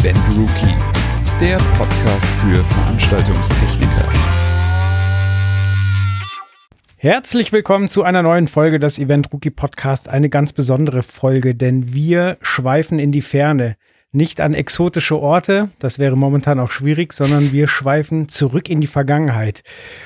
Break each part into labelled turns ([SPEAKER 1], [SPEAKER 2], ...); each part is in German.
[SPEAKER 1] Event Rookie, der Podcast für Veranstaltungstechniker.
[SPEAKER 2] Herzlich willkommen zu einer neuen Folge des Event Rookie Podcast. Eine ganz besondere Folge, denn wir schweifen in die Ferne. Nicht an exotische Orte, das wäre momentan auch schwierig, sondern wir schweifen zurück in die Vergangenheit.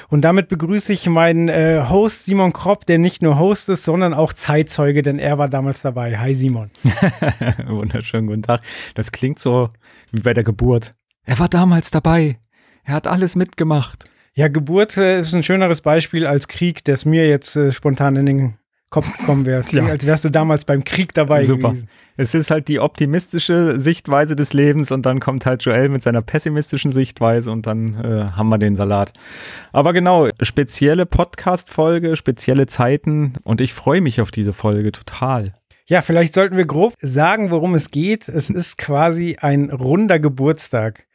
[SPEAKER 2] Und damit begrüße ich meinen äh, Host Simon Kropp, der nicht nur Host ist, sondern auch Zeitzeuge, denn er war damals dabei. Hi Simon.
[SPEAKER 3] Wunderschönen guten Tag. Das klingt so wie bei der Geburt. Er war damals dabei. Er hat alles mitgemacht.
[SPEAKER 2] Ja, Geburt äh, ist ein schöneres Beispiel als Krieg, das mir jetzt äh, spontan in den Kopf gekommen wärst. Als wärst du damals beim Krieg dabei Super. gewesen.
[SPEAKER 3] Es ist halt die optimistische Sichtweise des Lebens und dann kommt halt Joel mit seiner pessimistischen Sichtweise und dann äh, haben wir den Salat. Aber genau, spezielle Podcast-Folge, spezielle Zeiten und ich freue mich auf diese Folge total.
[SPEAKER 2] Ja, vielleicht sollten wir grob sagen, worum es geht. Es ist quasi ein runder Geburtstag.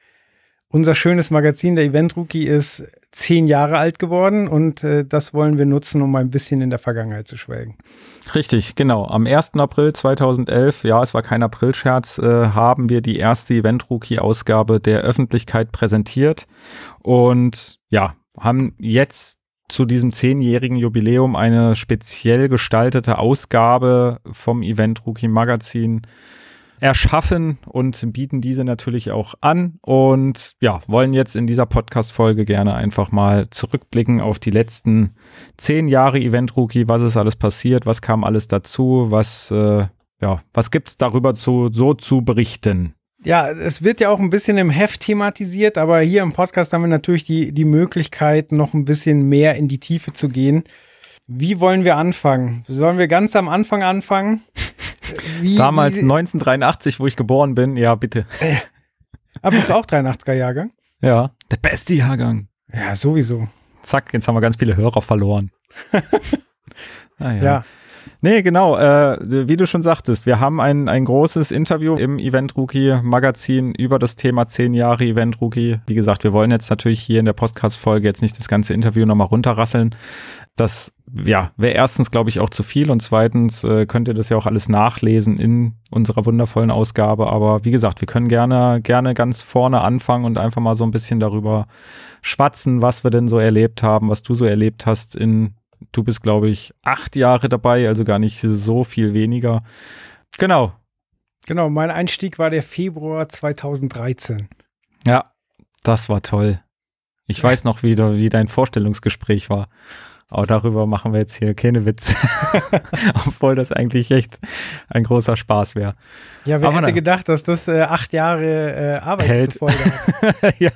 [SPEAKER 2] Unser schönes Magazin, der Event Rookie, ist zehn Jahre alt geworden und äh, das wollen wir nutzen, um ein bisschen in der Vergangenheit zu schwelgen.
[SPEAKER 3] Richtig, genau. Am 1. April 2011, ja, es war kein Aprilscherz, äh, haben wir die erste Event Rookie Ausgabe der Öffentlichkeit präsentiert und ja, haben jetzt zu diesem zehnjährigen Jubiläum eine speziell gestaltete Ausgabe vom Event Rookie Magazin erschaffen und bieten diese natürlich auch an und ja, wollen jetzt in dieser Podcast-Folge gerne einfach mal zurückblicken auf die letzten zehn Jahre Event Rookie, was ist alles passiert, was kam alles dazu, was, äh, ja, was gibt's darüber zu, so zu berichten?
[SPEAKER 2] Ja, es wird ja auch ein bisschen im Heft thematisiert, aber hier im Podcast haben wir natürlich die, die Möglichkeit, noch ein bisschen mehr in die Tiefe zu gehen. Wie wollen wir anfangen? Sollen wir ganz am Anfang anfangen?
[SPEAKER 3] Wie, Damals wie, 1983, wo ich geboren bin, ja, bitte. Äh,
[SPEAKER 2] aber bist du auch 83er Jahrgang?
[SPEAKER 3] Ja, der beste Jahrgang.
[SPEAKER 2] Ja, sowieso.
[SPEAKER 3] Zack, jetzt haben wir ganz viele Hörer verloren.
[SPEAKER 2] naja. Ja.
[SPEAKER 3] Nee, genau. Äh, wie du schon sagtest, wir haben ein, ein großes Interview im Event Rookie Magazin über das Thema 10 Jahre Event Rookie. Wie gesagt, wir wollen jetzt natürlich hier in der Podcast-Folge jetzt nicht das ganze Interview nochmal runterrasseln. Das ja, wäre erstens, glaube ich, auch zu viel und zweitens äh, könnt ihr das ja auch alles nachlesen in unserer wundervollen Ausgabe. Aber wie gesagt, wir können gerne, gerne ganz vorne anfangen und einfach mal so ein bisschen darüber schwatzen, was wir denn so erlebt haben, was du so erlebt hast in, du bist, glaube ich, acht Jahre dabei, also gar nicht so viel weniger. Genau.
[SPEAKER 2] Genau, mein Einstieg war der Februar 2013.
[SPEAKER 3] Ja, das war toll. Ich weiß noch wieder, wie dein Vorstellungsgespräch war. Aber darüber machen wir jetzt hier keine Witze. Obwohl das eigentlich echt ein großer Spaß wäre.
[SPEAKER 2] Ja, wer Aber hätte na. gedacht, dass das äh, acht Jahre äh, Arbeit Hält. zur Folge
[SPEAKER 3] hat. ja,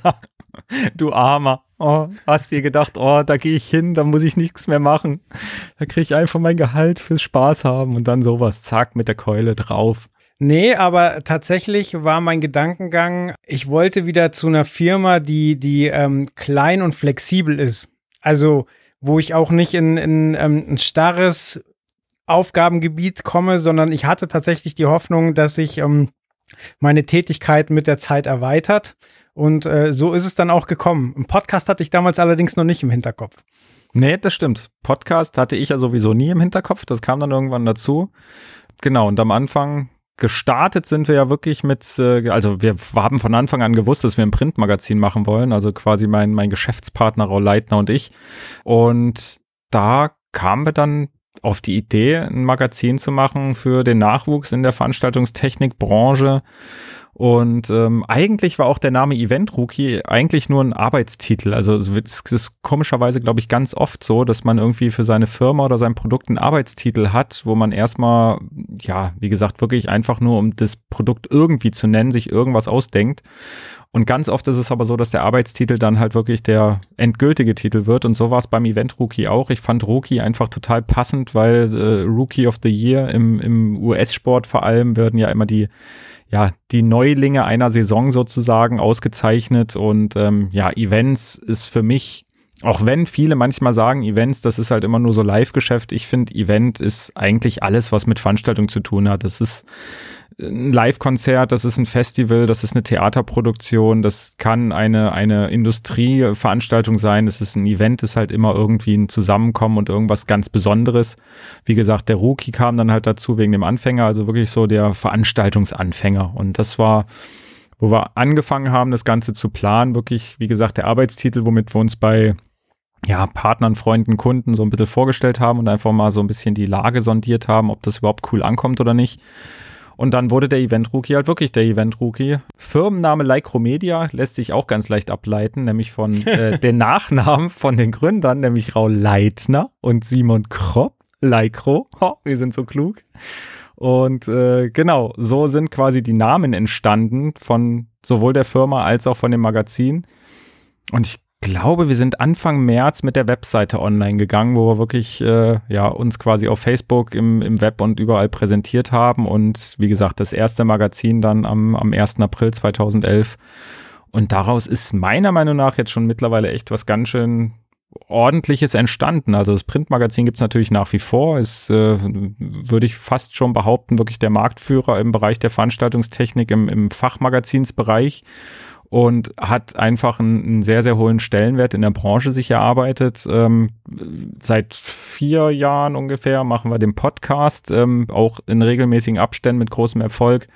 [SPEAKER 3] du Armer. Oh, hast dir gedacht, oh, da gehe ich hin, da muss ich nichts mehr machen. Da kriege ich einfach mein Gehalt fürs Spaß haben und dann sowas, zack, mit der Keule drauf.
[SPEAKER 2] Nee, aber tatsächlich war mein Gedankengang, ich wollte wieder zu einer Firma, die, die ähm, klein und flexibel ist. Also wo ich auch nicht in, in ähm, ein starres Aufgabengebiet komme, sondern ich hatte tatsächlich die Hoffnung, dass sich ähm, meine Tätigkeit mit der Zeit erweitert. Und äh, so ist es dann auch gekommen. Ein Podcast hatte ich damals allerdings noch nicht im Hinterkopf.
[SPEAKER 3] Nee, das stimmt. Podcast hatte ich ja sowieso nie im Hinterkopf. Das kam dann irgendwann dazu. Genau, und am Anfang gestartet sind wir ja wirklich mit, äh, also wir haben von Anfang an gewusst, dass wir ein Printmagazin machen wollen, also quasi mein, mein Geschäftspartner Raul Leitner und ich. Und da kamen wir dann auf die Idee, ein Magazin zu machen für den Nachwuchs in der Veranstaltungstechnikbranche und ähm, eigentlich war auch der Name Event Rookie eigentlich nur ein Arbeitstitel. Also es ist komischerweise, glaube ich, ganz oft so, dass man irgendwie für seine Firma oder sein Produkt einen Arbeitstitel hat, wo man erstmal, ja, wie gesagt, wirklich einfach nur, um das Produkt irgendwie zu nennen, sich irgendwas ausdenkt. Und ganz oft ist es aber so, dass der Arbeitstitel dann halt wirklich der endgültige Titel wird. Und so war es beim Event Rookie auch. Ich fand Rookie einfach total passend, weil äh, Rookie of the Year im, im US-Sport vor allem werden ja immer die ja, die Neulinge einer Saison sozusagen ausgezeichnet und ähm, ja, Events ist für mich, auch wenn viele manchmal sagen, Events, das ist halt immer nur so Live-Geschäft, ich finde, Event ist eigentlich alles, was mit Veranstaltung zu tun hat. Das ist ein Live-Konzert, das ist ein Festival, das ist eine Theaterproduktion, das kann eine, eine Industrieveranstaltung sein, das ist ein Event, ist halt immer irgendwie ein Zusammenkommen und irgendwas ganz Besonderes. Wie gesagt, der Rookie kam dann halt dazu wegen dem Anfänger, also wirklich so der Veranstaltungsanfänger. Und das war, wo wir angefangen haben, das Ganze zu planen. Wirklich, wie gesagt, der Arbeitstitel, womit wir uns bei ja, Partnern, Freunden, Kunden so ein bisschen vorgestellt haben und einfach mal so ein bisschen die Lage sondiert haben, ob das überhaupt cool ankommt oder nicht. Und dann wurde der Event Rookie halt wirklich der Event Rookie. Firmenname Lycromedia lässt sich auch ganz leicht ableiten, nämlich von äh, den Nachnamen von den Gründern, nämlich Raul Leitner und Simon Kropp. Lycro. Oh, wir sind so klug. Und äh, genau, so sind quasi die Namen entstanden von sowohl der Firma als auch von dem Magazin. Und ich glaube, wir sind Anfang März mit der Webseite online gegangen, wo wir wirklich äh, ja uns quasi auf Facebook, im, im Web und überall präsentiert haben. Und wie gesagt, das erste Magazin dann am, am 1. April 2011. Und daraus ist meiner Meinung nach jetzt schon mittlerweile echt was ganz schön ordentliches entstanden. Also das Printmagazin gibt es natürlich nach wie vor. Ist, äh, würde ich fast schon behaupten, wirklich der Marktführer im Bereich der Veranstaltungstechnik im, im Fachmagazinsbereich und hat einfach einen, einen, sehr, sehr hohen Stellenwert in der Branche sich erarbeitet. Ähm, seit vier Jahren ungefähr machen wir den Podcast, ähm, auch in regelmäßigen Abständen mit großem Erfolg.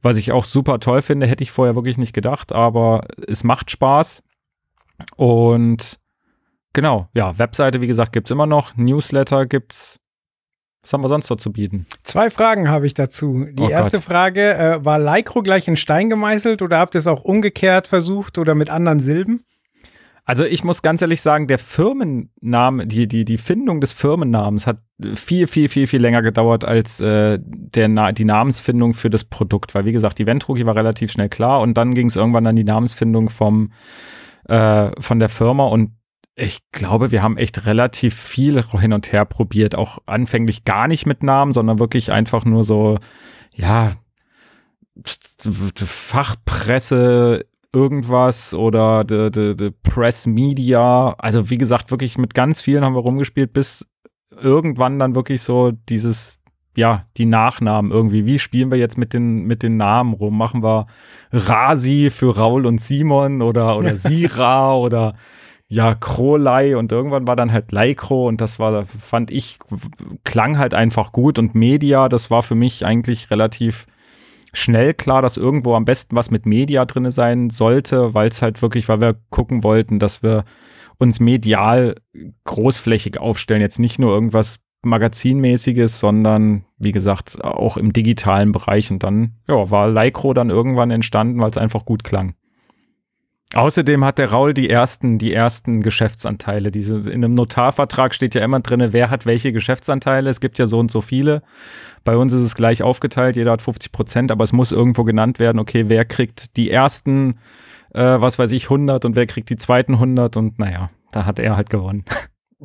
[SPEAKER 3] Was ich auch super toll finde, hätte ich vorher wirklich nicht gedacht, aber es macht Spaß. Und genau, ja, Webseite, wie gesagt, gibt's immer noch, Newsletter gibt's was haben wir sonst noch zu bieten?
[SPEAKER 2] Zwei Fragen habe ich dazu. Die oh erste Gott. Frage, äh, war Lycro gleich in Stein gemeißelt oder habt ihr es auch umgekehrt versucht oder mit anderen Silben?
[SPEAKER 3] Also ich muss ganz ehrlich sagen, der Firmenname, die, die, die Findung des Firmennamens hat viel, viel, viel, viel länger gedauert als äh, der, die Namensfindung für das Produkt. Weil wie gesagt, die Ventroki war relativ schnell klar und dann ging es irgendwann an die Namensfindung vom, äh, von der Firma und ich glaube, wir haben echt relativ viel hin und her probiert. Auch anfänglich gar nicht mit Namen, sondern wirklich einfach nur so, ja, Fachpresse, irgendwas oder the, the, the Press Media. Also wie gesagt, wirklich mit ganz vielen haben wir rumgespielt, bis irgendwann dann wirklich so dieses, ja, die Nachnamen irgendwie. Wie spielen wir jetzt mit den, mit den Namen rum? Machen wir Rasi für Raul und Simon oder, oder Sira oder ja, Krolei und irgendwann war dann halt Leikro und das war, fand ich, klang halt einfach gut und Media, das war für mich eigentlich relativ schnell klar, dass irgendwo am besten was mit Media drinne sein sollte, weil es halt wirklich, weil wir gucken wollten, dass wir uns medial großflächig aufstellen, jetzt nicht nur irgendwas Magazinmäßiges, sondern wie gesagt auch im digitalen Bereich und dann ja, war Leikro dann irgendwann entstanden, weil es einfach gut klang. Außerdem hat der Raul die ersten, die ersten Geschäftsanteile. Diese, in einem Notarvertrag steht ja immer drinne, wer hat welche Geschäftsanteile. Es gibt ja so und so viele. Bei uns ist es gleich aufgeteilt, jeder hat 50 Prozent, aber es muss irgendwo genannt werden, okay, wer kriegt die ersten, äh, was weiß ich, 100 und wer kriegt die zweiten 100 und naja, da hat er halt gewonnen.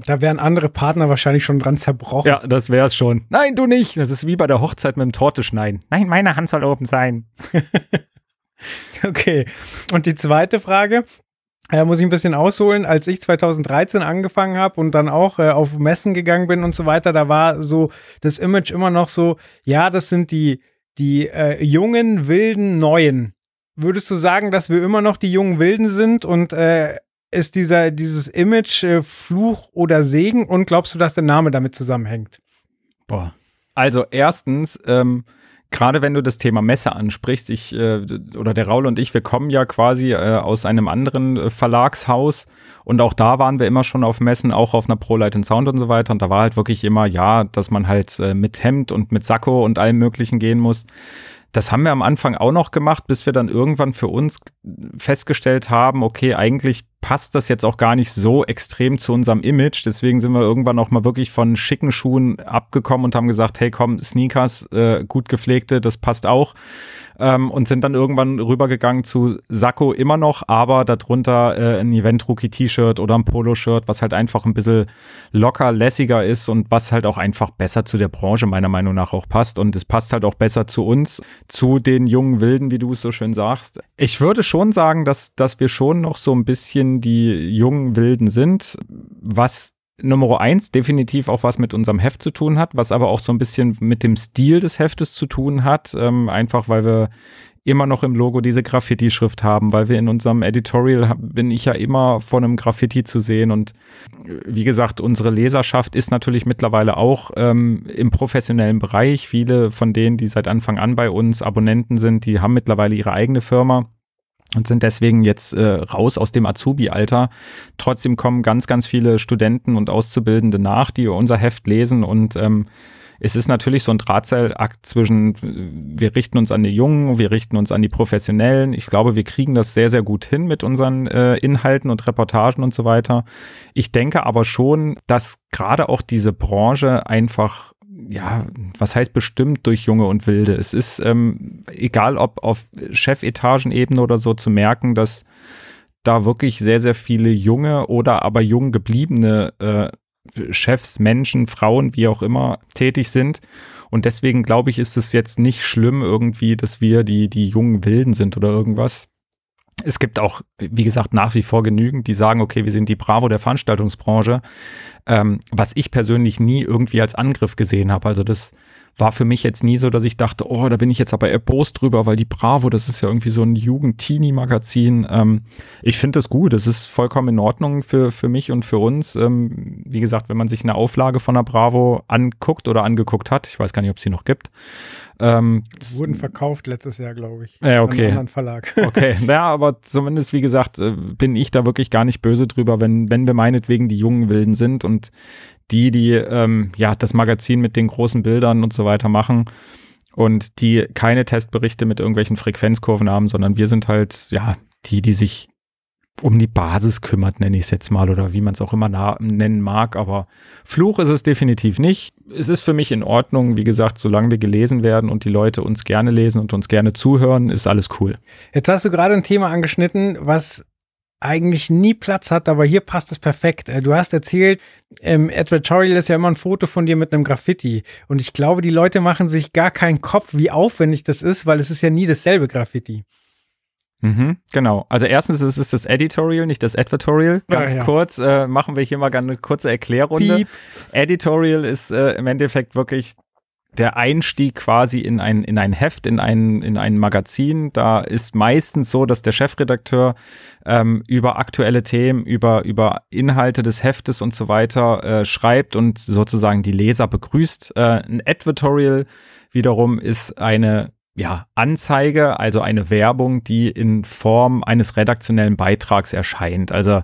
[SPEAKER 2] Da wären andere Partner wahrscheinlich schon dran zerbrochen.
[SPEAKER 3] Ja, das wäre es schon. Nein, du nicht. Das ist wie bei der Hochzeit mit dem Torte schneiden. Nein, meine Hand soll oben sein.
[SPEAKER 2] Okay. Und die zweite Frage, äh, muss ich ein bisschen ausholen. Als ich 2013 angefangen habe und dann auch äh, auf Messen gegangen bin und so weiter, da war so das Image immer noch so, ja, das sind die, die äh, jungen, wilden, neuen. Würdest du sagen, dass wir immer noch die jungen Wilden sind und äh, ist dieser, dieses Image äh, Fluch oder Segen und glaubst du, dass der Name damit zusammenhängt?
[SPEAKER 3] Boah. Also erstens, ähm, gerade wenn du das Thema Messe ansprichst, ich äh, oder der Raul und ich, wir kommen ja quasi äh, aus einem anderen äh, Verlagshaus und auch da waren wir immer schon auf Messen, auch auf einer ProLight Sound und so weiter und da war halt wirklich immer, ja, dass man halt äh, mit Hemd und mit Sakko und allem möglichen gehen muss. Das haben wir am Anfang auch noch gemacht, bis wir dann irgendwann für uns festgestellt haben, okay, eigentlich passt das jetzt auch gar nicht so extrem zu unserem Image. Deswegen sind wir irgendwann auch mal wirklich von schicken Schuhen abgekommen und haben gesagt, hey komm, Sneakers, äh, gut gepflegte, das passt auch ähm, und sind dann irgendwann rübergegangen zu Sakko immer noch, aber darunter äh, ein Event-Rookie-T-Shirt oder ein Poloshirt, was halt einfach ein bisschen locker, lässiger ist und was halt auch einfach besser zu der Branche meiner Meinung nach auch passt und es passt halt auch besser zu uns, zu den jungen Wilden, wie du es so schön sagst. Ich würde schon sagen, dass, dass wir schon noch so ein bisschen die jungen Wilden sind, was Nummer eins definitiv auch was mit unserem Heft zu tun hat, was aber auch so ein bisschen mit dem Stil des Heftes zu tun hat, ähm, einfach weil wir immer noch im Logo diese Graffiti-Schrift haben, weil wir in unserem Editorial bin ich ja immer von einem Graffiti zu sehen und äh, wie gesagt, unsere Leserschaft ist natürlich mittlerweile auch ähm, im professionellen Bereich. Viele von denen, die seit Anfang an bei uns Abonnenten sind, die haben mittlerweile ihre eigene Firma und sind deswegen jetzt äh, raus aus dem Azubi-Alter. Trotzdem kommen ganz, ganz viele Studenten und Auszubildende nach, die unser Heft lesen und ähm, es ist natürlich so ein Drahtseilakt zwischen, wir richten uns an die Jungen, wir richten uns an die Professionellen. Ich glaube, wir kriegen das sehr, sehr gut hin mit unseren äh, Inhalten und Reportagen und so weiter. Ich denke aber schon, dass gerade auch diese Branche einfach ja, was heißt bestimmt durch Junge und Wilde? Es ist ähm, egal, ob auf Chefetagenebene oder so zu merken, dass da wirklich sehr, sehr viele junge oder aber jung gebliebene äh, Chefs, Menschen, Frauen, wie auch immer, tätig sind. Und deswegen glaube ich, ist es jetzt nicht schlimm irgendwie, dass wir die, die jungen Wilden sind oder irgendwas. Es gibt auch, wie gesagt, nach wie vor genügend, die sagen, okay, wir sind die Bravo der Veranstaltungsbranche, ähm, was ich persönlich nie irgendwie als Angriff gesehen habe. Also das war für mich jetzt nie so, dass ich dachte, oh, da bin ich jetzt aber erbost drüber, weil die Bravo, das ist ja irgendwie so ein Jugend-Teenie-Magazin. Ähm, ich finde das gut, das ist vollkommen in Ordnung für, für mich und für uns. Ähm, wie gesagt, wenn man sich eine Auflage von der Bravo anguckt oder angeguckt hat, ich weiß gar nicht, ob es sie noch gibt,
[SPEAKER 2] ähm, wurden verkauft letztes Jahr, glaube ich.
[SPEAKER 3] Ja, okay. An
[SPEAKER 2] anderen Verlag.
[SPEAKER 3] Okay, naja, aber zumindest, wie gesagt, äh, bin ich da wirklich gar nicht böse drüber, wenn, wenn wir meinetwegen die jungen Wilden sind und die, die ähm, ja das Magazin mit den großen Bildern und so weiter machen und die keine Testberichte mit irgendwelchen Frequenzkurven haben, sondern wir sind halt ja die, die sich um die Basis kümmert, nenne ich es jetzt mal, oder wie man es auch immer nennen mag. Aber Fluch ist es definitiv nicht. Es ist für mich in Ordnung, wie gesagt, solange wir gelesen werden und die Leute uns gerne lesen und uns gerne zuhören, ist alles cool.
[SPEAKER 2] Jetzt hast du gerade ein Thema angeschnitten, was eigentlich nie Platz hat, aber hier passt es perfekt. Äh, du hast erzählt, im Advertorial ist ja immer ein Foto von dir mit einem Graffiti. Und ich glaube, die Leute machen sich gar keinen Kopf, wie aufwendig das ist, weil es ist ja nie dasselbe Graffiti.
[SPEAKER 3] Mhm, genau. Also erstens ist es das Editorial, nicht das Advertorial. Ganz ja, ja. kurz äh, machen wir hier mal eine kurze Erklärrunde. Piep. Editorial ist äh, im Endeffekt wirklich der Einstieg quasi in ein, in ein Heft, in ein, in ein Magazin. Da ist meistens so, dass der Chefredakteur ähm, über aktuelle Themen, über, über Inhalte des Heftes und so weiter äh, schreibt und sozusagen die Leser begrüßt. Äh, ein Advertorial wiederum ist eine ja, Anzeige, also eine Werbung, die in Form eines redaktionellen Beitrags erscheint. Also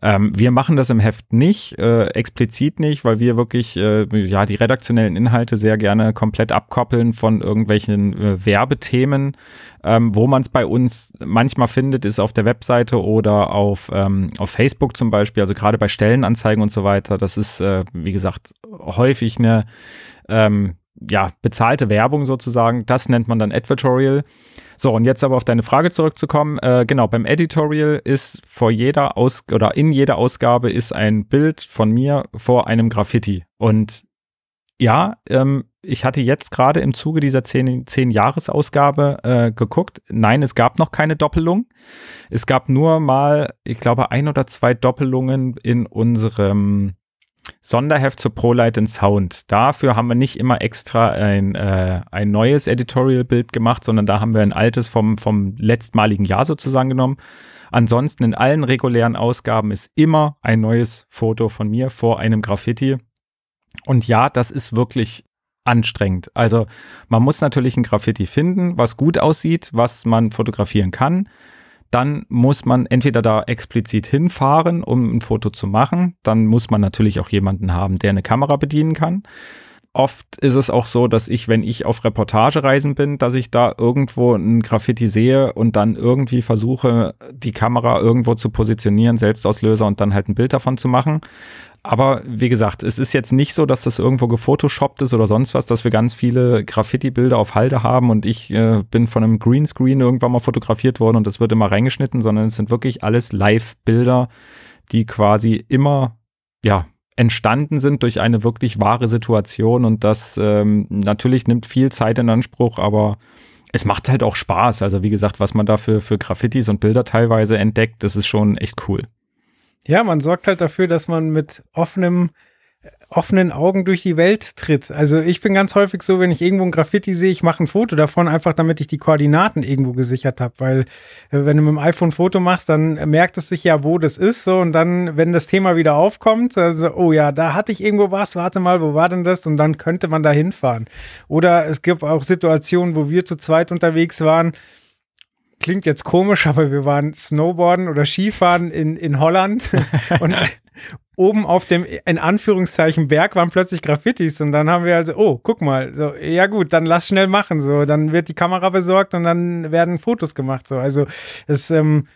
[SPEAKER 3] ähm, wir machen das im Heft nicht, äh, explizit nicht, weil wir wirklich äh, ja die redaktionellen Inhalte sehr gerne komplett abkoppeln von irgendwelchen äh, Werbethemen. Ähm, wo man es bei uns manchmal findet, ist auf der Webseite oder auf, ähm, auf Facebook zum Beispiel, also gerade bei Stellenanzeigen und so weiter. Das ist, äh, wie gesagt, häufig eine ähm, ja, bezahlte Werbung sozusagen. Das nennt man dann Advertorial. So, und jetzt aber auf deine Frage zurückzukommen. Äh, genau, beim Editorial ist vor jeder Aus oder in jeder Ausgabe ist ein Bild von mir vor einem Graffiti. Und ja, ähm, ich hatte jetzt gerade im Zuge dieser 10-Jahres-Ausgabe äh, geguckt. Nein, es gab noch keine Doppelung. Es gab nur mal, ich glaube, ein oder zwei Doppelungen in unserem Sonderheft zu ProLight and Sound. Dafür haben wir nicht immer extra ein, äh, ein neues Editorial-Bild gemacht, sondern da haben wir ein altes vom, vom letztmaligen Jahr sozusagen genommen. Ansonsten in allen regulären Ausgaben ist immer ein neues Foto von mir vor einem Graffiti. Und ja, das ist wirklich anstrengend. Also man muss natürlich ein Graffiti finden, was gut aussieht, was man fotografieren kann dann muss man entweder da explizit hinfahren, um ein Foto zu machen. Dann muss man natürlich auch jemanden haben, der eine Kamera bedienen kann. Oft ist es auch so, dass ich, wenn ich auf Reportagereisen bin, dass ich da irgendwo ein Graffiti sehe und dann irgendwie versuche, die Kamera irgendwo zu positionieren, Selbstauslöser und dann halt ein Bild davon zu machen. Aber wie gesagt, es ist jetzt nicht so, dass das irgendwo gefotoshoppt ist oder sonst was, dass wir ganz viele Graffiti-Bilder auf Halde haben und ich äh, bin von einem Greenscreen irgendwann mal fotografiert worden und das wird immer reingeschnitten, sondern es sind wirklich alles Live-Bilder, die quasi immer, ja, entstanden sind durch eine wirklich wahre Situation und das ähm, natürlich nimmt viel Zeit in Anspruch, aber es macht halt auch Spaß. Also wie gesagt, was man da für, für Graffitis und Bilder teilweise entdeckt, das ist schon echt cool.
[SPEAKER 2] Ja, man sorgt halt dafür, dass man mit offenem offenen Augen durch die Welt tritt. Also ich bin ganz häufig so, wenn ich irgendwo ein Graffiti sehe, ich mache ein Foto davon, einfach damit ich die Koordinaten irgendwo gesichert habe. Weil äh, wenn du mit dem iPhone ein Foto machst, dann merkt es sich ja, wo das ist. So und dann, wenn das Thema wieder aufkommt, also oh ja, da hatte ich irgendwo was, warte mal, wo war denn das? Und dann könnte man da hinfahren. Oder es gibt auch Situationen, wo wir zu zweit unterwegs waren klingt jetzt komisch, aber wir waren Snowboarden oder Skifahren in, in Holland. Und oben auf dem, in Anführungszeichen, Berg waren plötzlich Graffitis. Und dann haben wir also, oh, guck mal, so, ja gut, dann lass schnell machen, so, dann wird die Kamera besorgt und dann werden Fotos gemacht, so, also, es, ähm,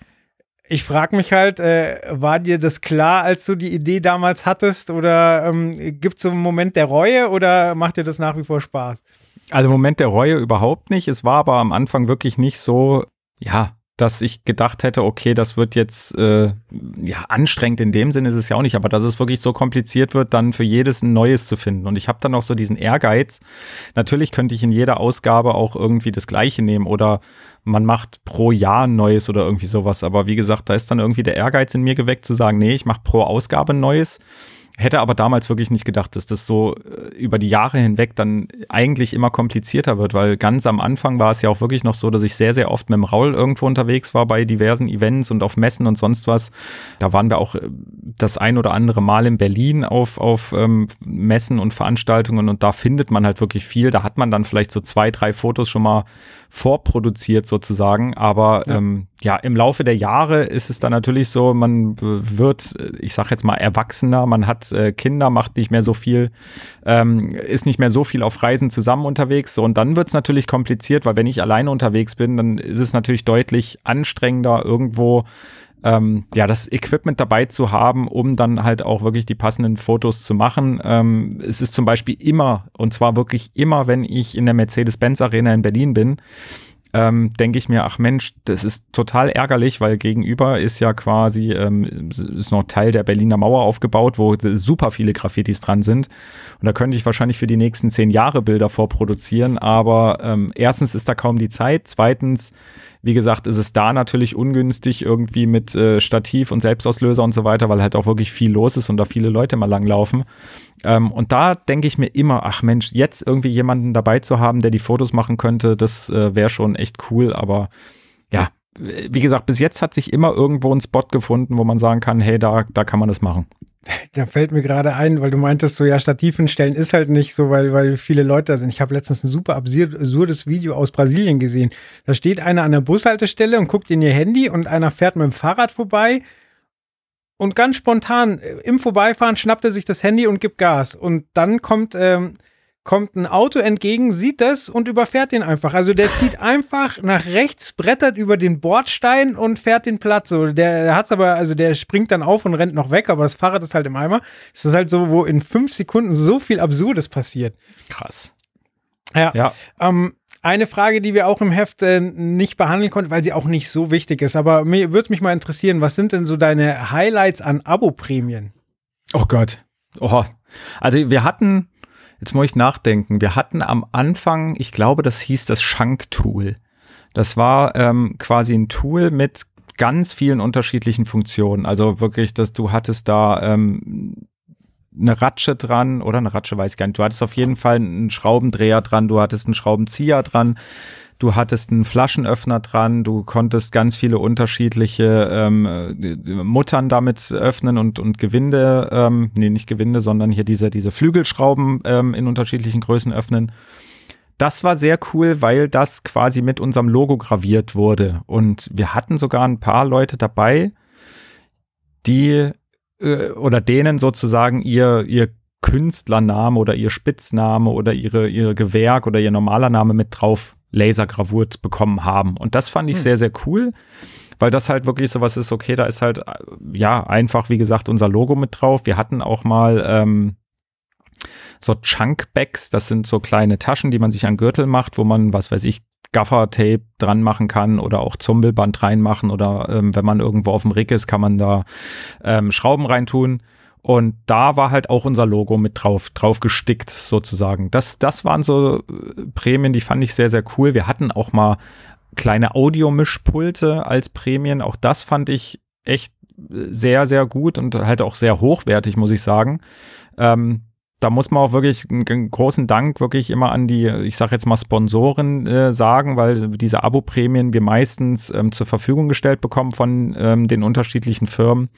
[SPEAKER 2] ich frage mich halt, äh, war dir das klar, als du die Idee damals hattest? Oder ähm, gibt es so einen Moment der Reue oder macht dir das nach wie vor Spaß?
[SPEAKER 3] Also Moment der Reue überhaupt nicht. Es war aber am Anfang wirklich nicht so, ja, dass ich gedacht hätte, okay, das wird jetzt äh, ja anstrengend in dem Sinne ist es ja auch nicht, aber dass es wirklich so kompliziert wird, dann für jedes ein neues zu finden. Und ich habe dann auch so diesen Ehrgeiz. Natürlich könnte ich in jeder Ausgabe auch irgendwie das Gleiche nehmen oder man macht pro Jahr ein neues oder irgendwie sowas. Aber wie gesagt, da ist dann irgendwie der Ehrgeiz in mir geweckt zu sagen, nee, ich mache pro Ausgabe ein neues. Hätte aber damals wirklich nicht gedacht, dass das so äh, über die Jahre hinweg dann eigentlich immer komplizierter wird, weil ganz am Anfang war es ja auch wirklich noch so, dass ich sehr, sehr oft mit dem Raul irgendwo unterwegs war bei diversen Events und auf Messen und sonst was. Da waren wir auch äh, das ein oder andere Mal in Berlin auf, auf ähm, Messen und Veranstaltungen und da findet man halt wirklich viel. Da hat man dann vielleicht so zwei, drei Fotos schon mal vorproduziert sozusagen. Aber ja. Ähm, ja, im Laufe der Jahre ist es dann natürlich so, man wird, ich sag jetzt mal, erwachsener, man hat äh, Kinder, macht nicht mehr so viel, ähm, ist nicht mehr so viel auf Reisen zusammen unterwegs. Und dann wird es natürlich kompliziert, weil wenn ich alleine unterwegs bin, dann ist es natürlich deutlich anstrengender, irgendwo ähm, ja, das Equipment dabei zu haben, um dann halt auch wirklich die passenden Fotos zu machen. Ähm, es ist zum Beispiel immer, und zwar wirklich immer, wenn ich in der Mercedes-Benz Arena in Berlin bin, ähm, denke ich mir, ach Mensch, das ist total ärgerlich, weil gegenüber ist ja quasi, ähm, ist noch Teil der Berliner Mauer aufgebaut, wo super viele Graffitis dran sind. Und da könnte ich wahrscheinlich für die nächsten zehn Jahre Bilder vorproduzieren, aber ähm, erstens ist da kaum die Zeit, zweitens wie gesagt, ist es da natürlich ungünstig irgendwie mit äh, Stativ und Selbstauslöser und so weiter, weil halt auch wirklich viel los ist und da viele Leute mal langlaufen. Ähm, und da denke ich mir immer, ach Mensch, jetzt irgendwie jemanden dabei zu haben, der die Fotos machen könnte, das äh, wäre schon echt cool. Aber ja, wie gesagt, bis jetzt hat sich immer irgendwo ein Spot gefunden, wo man sagen kann, hey, da, da kann man das machen.
[SPEAKER 2] Da fällt mir gerade ein, weil du meintest, so ja, Stativen stellen ist halt nicht so, weil, weil viele Leute da sind. Ich habe letztens ein super absurdes Video aus Brasilien gesehen. Da steht einer an der Bushaltestelle und guckt in ihr Handy und einer fährt mit dem Fahrrad vorbei und ganz spontan äh, im Vorbeifahren schnappt er sich das Handy und gibt Gas. Und dann kommt ähm, kommt ein Auto entgegen, sieht das und überfährt den einfach. Also der zieht einfach nach rechts, brettert über den Bordstein und fährt den Platz. So, der, der hat's aber, also der springt dann auf und rennt noch weg, aber das Fahrrad ist halt im Eimer. Es ist halt so, wo in fünf Sekunden so viel Absurdes passiert.
[SPEAKER 3] Krass.
[SPEAKER 2] Ja. ja. Ähm, eine Frage, die wir auch im Heft äh, nicht behandeln konnten, weil sie auch nicht so wichtig ist, aber mir würde mich mal interessieren, was sind denn so deine Highlights an Abo-Prämien?
[SPEAKER 3] Oh Gott. Oh. Also wir hatten Jetzt muss ich nachdenken. Wir hatten am Anfang, ich glaube, das hieß das Shank-Tool. Das war ähm, quasi ein Tool mit ganz vielen unterschiedlichen Funktionen. Also wirklich, dass du hattest da ähm, eine Ratsche dran oder eine Ratsche weiß ich gar nicht. Du hattest auf jeden Fall einen Schraubendreher dran, du hattest einen Schraubenzieher dran, du hattest einen Flaschenöffner dran, du konntest ganz viele unterschiedliche ähm, Muttern damit öffnen und, und Gewinde, ähm, nee, nicht Gewinde, sondern hier diese, diese Flügelschrauben ähm, in unterschiedlichen Größen öffnen. Das war sehr cool, weil das quasi mit unserem Logo graviert wurde. Und wir hatten sogar ein paar Leute dabei, die äh, oder denen sozusagen ihr, ihr Künstlername oder ihr Spitzname oder ihre, ihre Gewerk oder ihr normaler Name mit drauf lasergravurt bekommen haben. Und das fand ich hm. sehr, sehr cool, weil das halt wirklich sowas ist, okay, da ist halt, ja, einfach, wie gesagt, unser Logo mit drauf. Wir hatten auch mal ähm, so Chunk-Bags, das sind so kleine Taschen, die man sich an Gürtel macht, wo man, was weiß ich, Gaffer-Tape dran machen kann oder auch Zumbelband reinmachen oder ähm, wenn man irgendwo auf dem Rig ist, kann man da ähm, Schrauben reintun. Und da war halt auch unser Logo mit drauf, drauf gestickt sozusagen. Das, das waren so äh, Prämien, die fand ich sehr, sehr cool. Wir hatten auch mal kleine Audiomischpulte als Prämien. Auch das fand ich echt sehr, sehr gut und halt auch sehr hochwertig, muss ich sagen. Ähm, da muss man auch wirklich einen großen Dank wirklich immer an die, ich sage jetzt mal Sponsoren äh, sagen, weil diese Abo-Prämien wir meistens ähm, zur Verfügung gestellt bekommen von ähm, den unterschiedlichen Firmen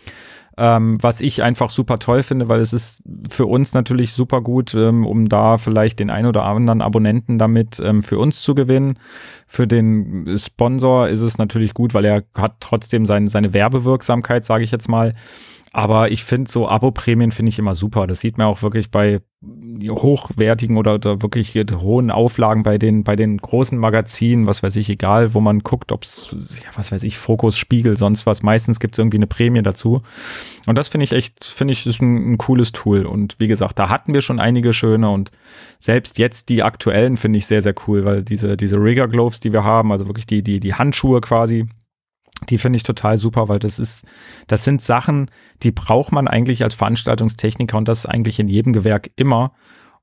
[SPEAKER 3] ähm, was ich einfach super toll finde, weil es ist für uns natürlich super gut, ähm, um da vielleicht den ein oder anderen Abonnenten damit ähm, für uns zu gewinnen. Für den Sponsor ist es natürlich gut, weil er hat trotzdem sein, seine Werbewirksamkeit, sage ich jetzt mal. Aber ich finde so Abo-Prämien finde ich immer super. Das sieht man auch wirklich bei hochwertigen oder, oder wirklich hohen Auflagen bei den, bei den großen Magazinen, was weiß ich, egal, wo man guckt, ob es, ja, was weiß ich, Fokus, Spiegel, sonst was. Meistens gibt es irgendwie eine Prämie dazu. Und das finde ich echt, finde ich, ist ein, ein, cooles Tool. Und wie gesagt, da hatten wir schon einige schöne und selbst jetzt die aktuellen finde ich sehr, sehr cool, weil diese, diese Rigger Gloves, die wir haben, also wirklich die, die, die Handschuhe quasi, die finde ich total super, weil das ist, das sind Sachen, die braucht man eigentlich als Veranstaltungstechniker und das eigentlich in jedem Gewerk immer.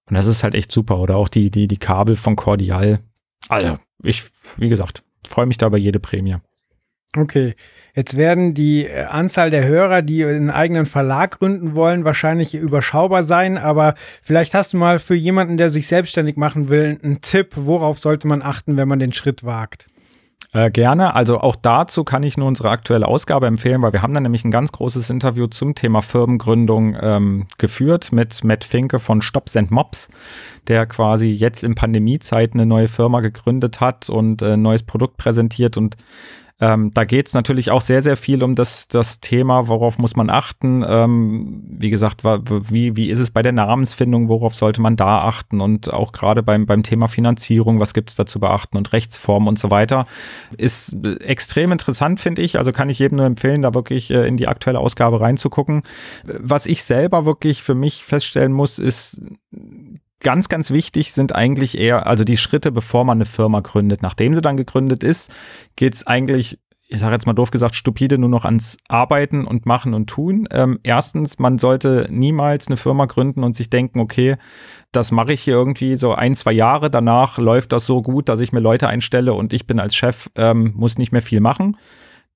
[SPEAKER 3] Und das ist halt echt super. Oder auch die, die, die Kabel von Cordial. Also, ich, wie gesagt, freue mich da über jede Prämie.
[SPEAKER 2] Okay, jetzt werden die äh, Anzahl der Hörer, die einen eigenen Verlag gründen wollen, wahrscheinlich überschaubar sein, aber vielleicht hast du mal für jemanden, der sich selbstständig machen will, einen Tipp, worauf sollte man achten, wenn man den Schritt wagt?
[SPEAKER 3] Äh, gerne. Also auch dazu kann ich nur unsere aktuelle Ausgabe empfehlen, weil wir haben da nämlich ein ganz großes Interview zum Thema Firmengründung ähm, geführt mit Matt Finke von Stops and Mops, der quasi jetzt in Pandemiezeit eine neue Firma gegründet hat und äh, ein neues Produkt präsentiert und ähm, da geht es natürlich auch sehr, sehr viel um das, das Thema, worauf muss man achten. Ähm, wie gesagt, wie, wie ist es bei der Namensfindung, worauf sollte man da achten? Und auch gerade beim, beim Thema Finanzierung, was gibt es da zu beachten und Rechtsform und so weiter. Ist extrem interessant, finde ich. Also kann ich jedem nur empfehlen, da wirklich äh, in die aktuelle Ausgabe reinzugucken. Was ich selber wirklich für mich feststellen muss, ist, ganz, ganz wichtig sind eigentlich eher, also die Schritte, bevor man eine Firma gründet. Nachdem sie dann gegründet ist, geht's eigentlich ich sage jetzt mal doof gesagt, stupide nur noch ans Arbeiten und Machen und Tun. Ähm, erstens, man sollte niemals eine Firma gründen und sich denken, okay, das mache ich hier irgendwie so ein, zwei Jahre, danach läuft das so gut, dass ich mir Leute einstelle und ich bin als Chef, ähm, muss nicht mehr viel machen.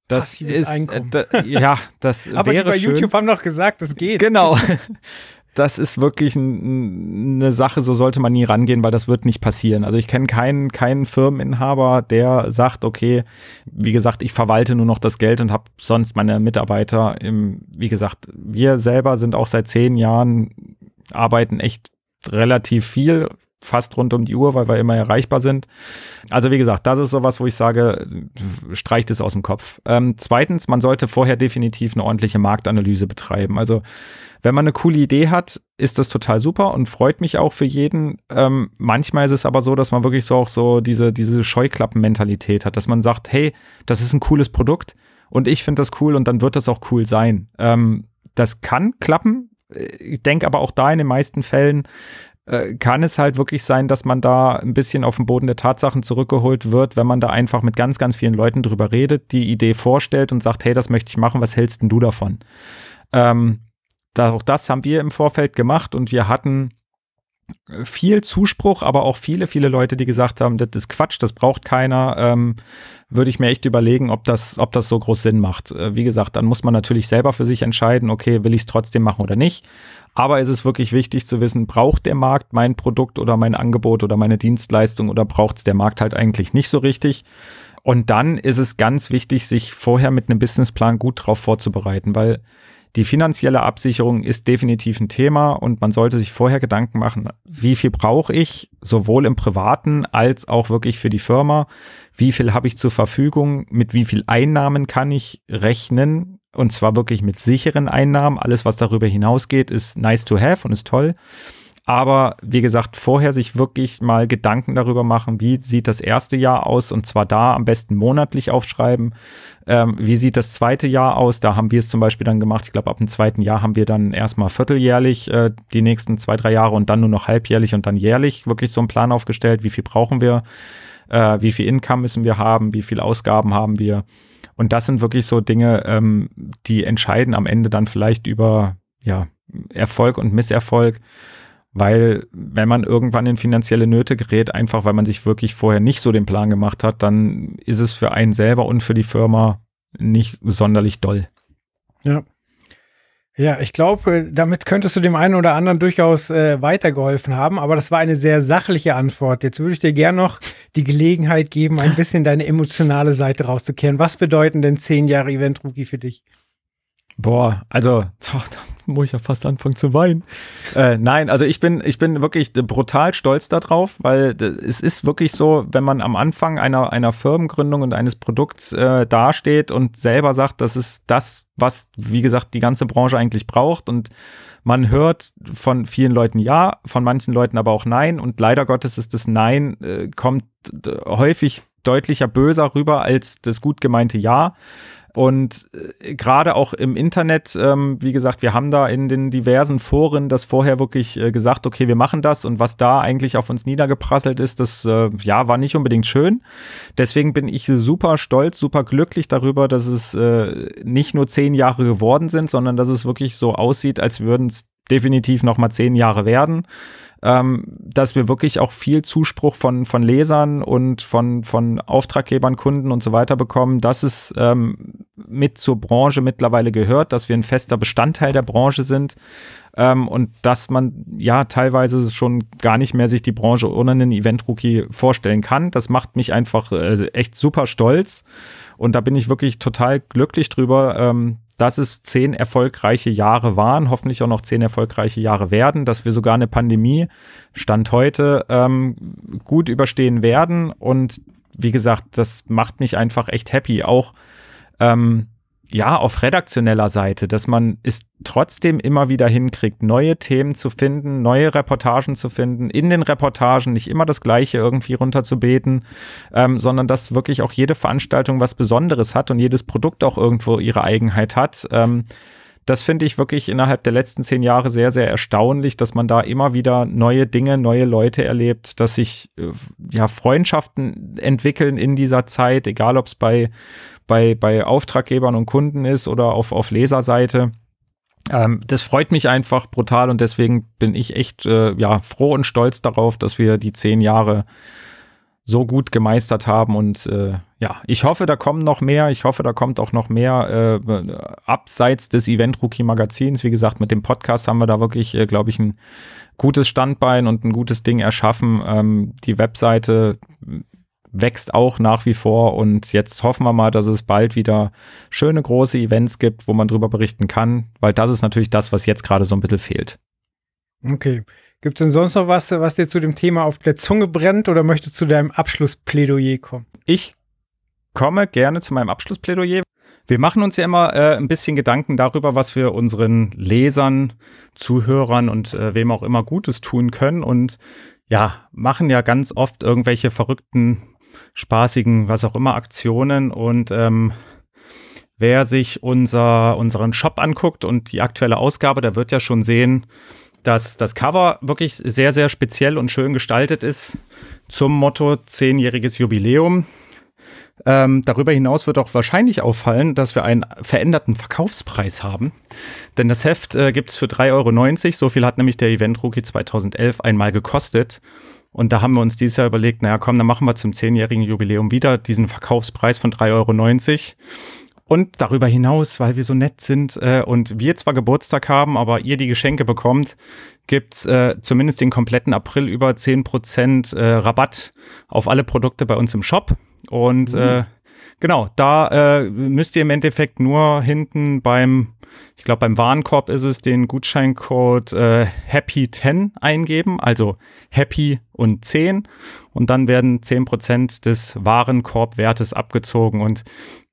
[SPEAKER 3] Das ist, äh, ja, das
[SPEAKER 2] Aber
[SPEAKER 3] wäre
[SPEAKER 2] die bei
[SPEAKER 3] schön.
[SPEAKER 2] YouTube haben noch gesagt, das geht.
[SPEAKER 3] Genau. das ist wirklich ein, eine Sache, so sollte man nie rangehen, weil das wird nicht passieren. Also ich kenne keinen, keinen Firmeninhaber, der sagt, okay, wie gesagt, ich verwalte nur noch das Geld und habe sonst meine Mitarbeiter im, wie gesagt, wir selber sind auch seit zehn Jahren, arbeiten echt relativ viel, fast rund um die Uhr, weil wir immer erreichbar sind. Also wie gesagt, das ist sowas, wo ich sage, streicht es aus dem Kopf. Ähm, zweitens, man sollte vorher definitiv eine ordentliche Marktanalyse betreiben. Also wenn man eine coole Idee hat, ist das total super und freut mich auch für jeden. Ähm, manchmal ist es aber so, dass man wirklich so auch so diese, diese Scheuklappen-Mentalität hat, dass man sagt, hey, das ist ein cooles Produkt und ich finde das cool und dann wird das auch cool sein. Ähm, das kann klappen. Ich denke aber auch da in den meisten Fällen äh, kann es halt wirklich sein, dass man da ein bisschen auf den Boden der Tatsachen zurückgeholt wird, wenn man da einfach mit ganz, ganz vielen Leuten drüber redet, die Idee vorstellt und sagt, hey, das möchte ich machen, was hältst denn du davon? Ähm, da, auch das haben wir im Vorfeld gemacht und wir hatten viel Zuspruch, aber auch viele, viele Leute, die gesagt haben, das ist Quatsch, das braucht keiner, ähm, würde ich mir echt überlegen, ob das, ob das so groß Sinn macht. Äh, wie gesagt, dann muss man natürlich selber für sich entscheiden, okay, will ich es trotzdem machen oder nicht. Aber es ist wirklich wichtig zu wissen, braucht der Markt mein Produkt oder mein Angebot oder meine Dienstleistung oder braucht es der Markt halt eigentlich nicht so richtig? Und dann ist es ganz wichtig, sich vorher mit einem Businessplan gut drauf vorzubereiten, weil die finanzielle Absicherung ist definitiv ein Thema und man sollte sich vorher Gedanken machen, wie viel brauche ich, sowohl im privaten als auch wirklich für die Firma, wie viel habe ich zur Verfügung, mit wie viel Einnahmen kann ich rechnen und zwar wirklich mit sicheren Einnahmen. Alles, was darüber hinausgeht, ist nice to have und ist toll. Aber wie gesagt, vorher sich wirklich mal Gedanken darüber machen, wie sieht das erste Jahr aus und zwar da am besten monatlich aufschreiben. Ähm, wie sieht das zweite Jahr aus? Da haben wir es zum Beispiel dann gemacht. Ich glaube, ab dem zweiten Jahr haben wir dann erstmal vierteljährlich äh, die nächsten zwei, drei Jahre und dann nur noch halbjährlich und dann jährlich wirklich so einen Plan aufgestellt. Wie viel brauchen wir? Äh, wie viel Income müssen wir haben? Wie viel Ausgaben haben wir? Und das sind wirklich so Dinge, ähm, die entscheiden am Ende dann vielleicht über ja, Erfolg und Misserfolg. Weil wenn man irgendwann in finanzielle Nöte gerät, einfach weil man sich wirklich vorher nicht so den Plan gemacht hat, dann ist es für einen selber und für die Firma nicht sonderlich doll.
[SPEAKER 2] Ja. Ja, ich glaube, damit könntest du dem einen oder anderen durchaus äh, weitergeholfen haben, aber das war eine sehr sachliche Antwort. Jetzt würde ich dir gern noch die Gelegenheit geben, ein bisschen deine emotionale Seite rauszukehren. Was bedeuten denn zehn Jahre Event Rookie für dich?
[SPEAKER 3] Boah, also da muss ich ja fast anfangen zu weinen. Äh, nein, also ich bin, ich bin wirklich brutal stolz darauf, weil es ist wirklich so, wenn man am Anfang einer, einer Firmengründung und eines Produkts äh, dasteht und selber sagt, das ist das, was, wie gesagt, die ganze Branche eigentlich braucht und man hört von vielen Leuten ja, von manchen Leuten aber auch nein und leider Gottes ist das Nein, äh, kommt häufig deutlicher böser rüber als das gut gemeinte Ja. Und äh, gerade auch im Internet, ähm, wie gesagt, wir haben da in den diversen Foren das vorher wirklich äh, gesagt, okay, wir machen das und was da eigentlich auf uns niedergeprasselt ist, das äh, ja war nicht unbedingt schön. Deswegen bin ich super stolz, super glücklich darüber, dass es äh, nicht nur zehn Jahre geworden sind, sondern dass es wirklich so aussieht, als würden es definitiv noch mal zehn Jahre werden. Ähm, dass wir wirklich auch viel Zuspruch von, von Lesern und von, von Auftraggebern, Kunden und so weiter bekommen, dass es ähm, mit zur Branche mittlerweile gehört, dass wir ein fester Bestandteil der Branche sind. Ähm, und dass man ja teilweise schon gar nicht mehr sich die Branche ohne einen Event-Rookie vorstellen kann. Das macht mich einfach äh, echt super stolz. Und da bin ich wirklich total glücklich drüber, ähm, dass es zehn erfolgreiche Jahre waren, hoffentlich auch noch zehn erfolgreiche Jahre werden, dass wir sogar eine Pandemie Stand heute ähm, gut überstehen werden. Und wie gesagt, das macht mich einfach echt happy. Auch ähm, ja, auf redaktioneller Seite, dass man es trotzdem immer wieder hinkriegt, neue Themen zu finden, neue Reportagen zu finden, in den Reportagen nicht immer das Gleiche irgendwie runterzubeten, ähm, sondern dass wirklich auch jede Veranstaltung was Besonderes hat und jedes Produkt auch irgendwo ihre Eigenheit hat. Ähm, das finde ich wirklich innerhalb der letzten zehn Jahre sehr, sehr erstaunlich, dass man da immer wieder neue Dinge, neue Leute erlebt, dass sich äh, ja Freundschaften entwickeln in dieser Zeit, egal ob es bei bei, bei Auftraggebern und Kunden ist oder auf, auf Leserseite. Ähm, das freut mich einfach brutal und deswegen bin ich echt äh, ja, froh und stolz darauf, dass wir die zehn Jahre so gut gemeistert haben und äh, ja, ich hoffe, da kommen noch mehr. Ich hoffe, da kommt auch noch mehr äh, abseits des Event Rookie Magazins. Wie gesagt, mit dem Podcast haben wir da wirklich, äh, glaube ich, ein gutes Standbein und ein gutes Ding erschaffen. Ähm, die Webseite wächst auch nach wie vor und jetzt hoffen wir mal, dass es bald wieder schöne große Events gibt, wo man drüber berichten kann, weil das ist natürlich das, was jetzt gerade so ein bisschen fehlt.
[SPEAKER 2] Okay. Gibt es denn sonst noch was, was dir zu dem Thema auf der Zunge brennt oder möchtest du zu deinem Abschlussplädoyer kommen?
[SPEAKER 3] Ich komme gerne zu meinem Abschlussplädoyer. Wir machen uns ja immer äh, ein bisschen Gedanken darüber, was wir unseren Lesern, Zuhörern und äh, wem auch immer Gutes tun können und ja, machen ja ganz oft irgendwelche verrückten spaßigen, was auch immer, Aktionen und ähm, wer sich unser, unseren Shop anguckt und die aktuelle Ausgabe, der wird ja schon sehen, dass das Cover wirklich sehr, sehr speziell und schön gestaltet ist zum Motto zehnjähriges Jubiläum. Ähm, darüber hinaus wird auch wahrscheinlich auffallen, dass wir einen veränderten Verkaufspreis haben. Denn das Heft äh, gibt es für 3,90 Euro. So viel hat nämlich der Event Rookie 2011 einmal gekostet. Und da haben wir uns dieses Jahr überlegt, naja, komm, dann machen wir zum zehnjährigen Jubiläum wieder diesen Verkaufspreis von 3,90 Euro. Und darüber hinaus, weil wir so nett sind äh, und wir zwar Geburtstag haben, aber ihr die Geschenke bekommt, gibt's äh, zumindest den kompletten April über 10% äh, Rabatt auf alle Produkte bei uns im Shop. Und mhm. äh, genau, da äh, müsst ihr im Endeffekt nur hinten beim ich glaube, beim Warenkorb ist es den Gutscheincode äh, Happy10 eingeben, also Happy und 10 und dann werden 10% des Warenkorbwertes abgezogen. Und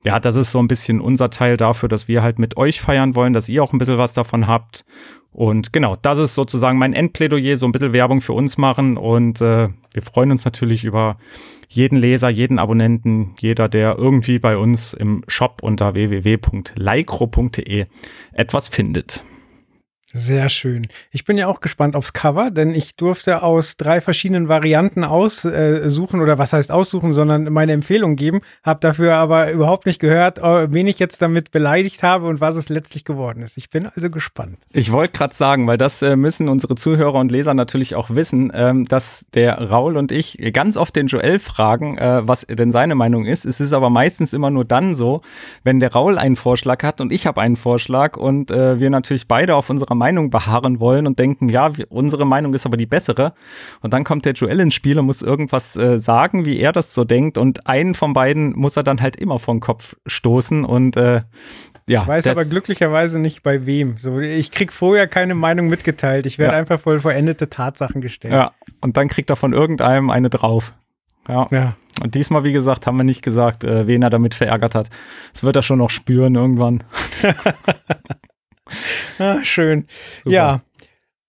[SPEAKER 3] ja, das ist so ein bisschen unser Teil dafür, dass wir halt mit euch feiern wollen, dass ihr auch ein bisschen was davon habt. Und genau, das ist sozusagen mein Endplädoyer, so ein bisschen Werbung für uns machen. Und äh, wir freuen uns natürlich über jeden Leser, jeden Abonnenten, jeder, der irgendwie bei uns im Shop unter www.lycro.de etwas findet.
[SPEAKER 2] Sehr schön. Ich bin ja auch gespannt aufs Cover, denn ich durfte aus drei verschiedenen Varianten aussuchen oder was heißt aussuchen, sondern meine Empfehlung geben, habe dafür aber überhaupt nicht gehört, äh, wen ich jetzt damit beleidigt habe und was es letztlich geworden ist. Ich bin also gespannt.
[SPEAKER 3] Ich wollte gerade sagen, weil das äh, müssen unsere Zuhörer und Leser natürlich auch wissen, ähm, dass der Raul und ich ganz oft den Joel fragen, äh, was denn seine Meinung ist. Es ist aber meistens immer nur dann so, wenn der Raul einen Vorschlag hat und ich habe einen Vorschlag und äh, wir natürlich beide auf unserer Meinung Meinung beharren wollen und denken, ja, wir, unsere Meinung ist aber die bessere. Und dann kommt der Joel ins Spiel und muss irgendwas äh, sagen, wie er das so denkt. Und einen von beiden muss er dann halt immer vor den Kopf stoßen. Und äh, ja,
[SPEAKER 2] ich weiß aber glücklicherweise nicht bei wem. So, ich krieg vorher keine Meinung mitgeteilt. Ich werde ja. einfach voll vollendete Tatsachen gestellt.
[SPEAKER 3] Ja, und dann kriegt er von irgendeinem eine drauf. Ja. ja. Und diesmal, wie gesagt, haben wir nicht gesagt, äh, wen er damit verärgert hat. Das wird er schon noch spüren irgendwann.
[SPEAKER 2] ah, schön. Super. Ja.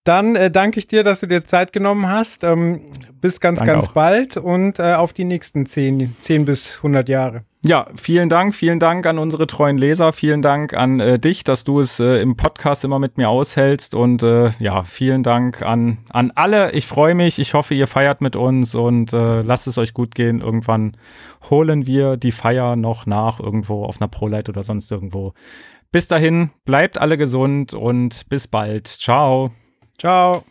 [SPEAKER 2] Dann äh, danke ich dir, dass du dir Zeit genommen hast. Ähm, bis ganz, danke ganz auch. bald und äh, auf die nächsten 10, 10 bis 100 Jahre.
[SPEAKER 3] Ja, vielen Dank, vielen Dank an unsere treuen Leser, vielen Dank an äh, dich, dass du es äh, im Podcast immer mit mir aushältst und äh, ja, vielen Dank an, an alle. Ich freue mich, ich hoffe, ihr feiert mit uns und äh, lasst es euch gut gehen. Irgendwann holen wir die Feier noch nach, irgendwo auf einer ProLight oder sonst irgendwo. Bis dahin, bleibt alle gesund und bis bald. Ciao.
[SPEAKER 2] Ciao.